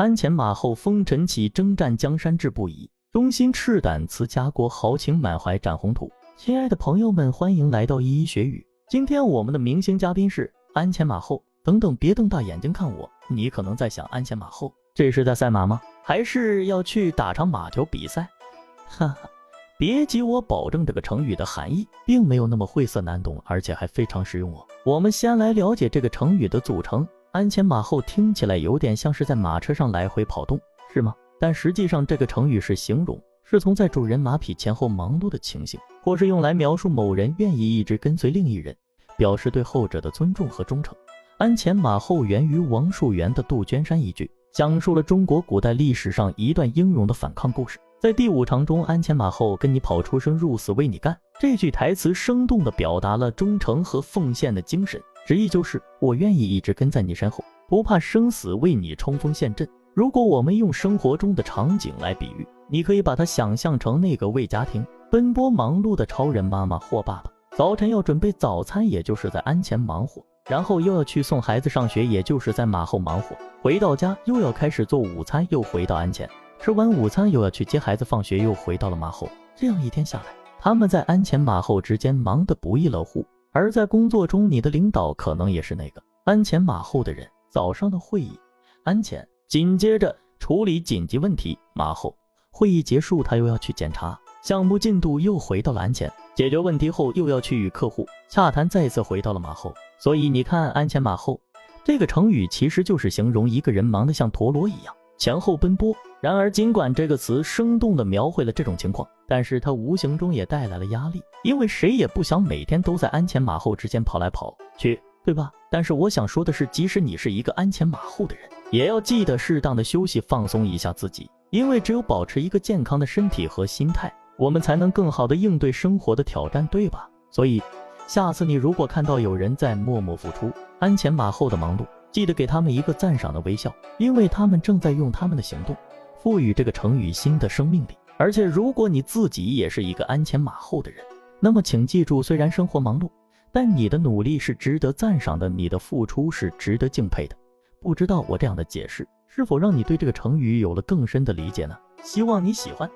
鞍前马后，风尘起，征战江山志不移。忠心赤胆辞家国，豪情满怀展宏图。亲爱的朋友们，欢迎来到一一学语。今天我们的明星嘉宾是鞍前马后。等等，别瞪大眼睛看我，你可能在想，鞍前马后，这是在赛马吗？还是要去打场马球比赛？哈哈，别急，我保证这个成语的含义并没有那么晦涩难懂，而且还非常实用哦。我们先来了解这个成语的组成。鞍前马后听起来有点像是在马车上来回跑动，是吗？但实际上，这个成语是形容是从在主人马匹前后忙碌的情形，或是用来描述某人愿意一直跟随另一人，表示对后者的尊重和忠诚。鞍前马后源于王树元的《杜鹃山》一句，讲述了中国古代历史上一段英勇的反抗故事。在第五场中，鞍前马后跟你跑，出生入死为你干。这句台词生动地表达了忠诚和奉献的精神。直译就是：我愿意一直跟在你身后，不怕生死，为你冲锋陷阵。如果我们用生活中的场景来比喻，你可以把它想象成那个为家庭奔波忙碌的超人妈妈或爸爸。早晨要准备早餐，也就是在鞍前忙活；然后又要去送孩子上学，也就是在马后忙活。回到家又要开始做午餐，又回到鞍前吃完午餐，又要去接孩子放学，又回到了马后。这样一天下来，他们在鞍前马后之间忙得不亦乐乎。而在工作中，你的领导可能也是那个鞍前马后的人。早上的会议，鞍前；紧接着处理紧急问题，马后。会议结束，他又要去检查项目进度，又回到了鞍前；解决问题后，又要去与客户洽谈，再次回到了马后。所以你看，鞍前马后这个成语其实就是形容一个人忙得像陀螺一样前后奔波。然而，尽管这个词生动地描绘了这种情况，但是它无形中也带来了压力，因为谁也不想每天都在鞍前马后之间跑来跑去，对吧？但是我想说的是，即使你是一个鞍前马后的人，也要记得适当的休息，放松一下自己，因为只有保持一个健康的身体和心态，我们才能更好的应对生活的挑战，对吧？所以，下次你如果看到有人在默默付出、鞍前马后的忙碌，记得给他们一个赞赏的微笑，因为他们正在用他们的行动。赋予这个成语新的生命力，而且如果你自己也是一个鞍前马后的人，那么请记住，虽然生活忙碌，但你的努力是值得赞赏的，你的付出是值得敬佩的。不知道我这样的解释是否让你对这个成语有了更深的理解呢？希望你喜欢。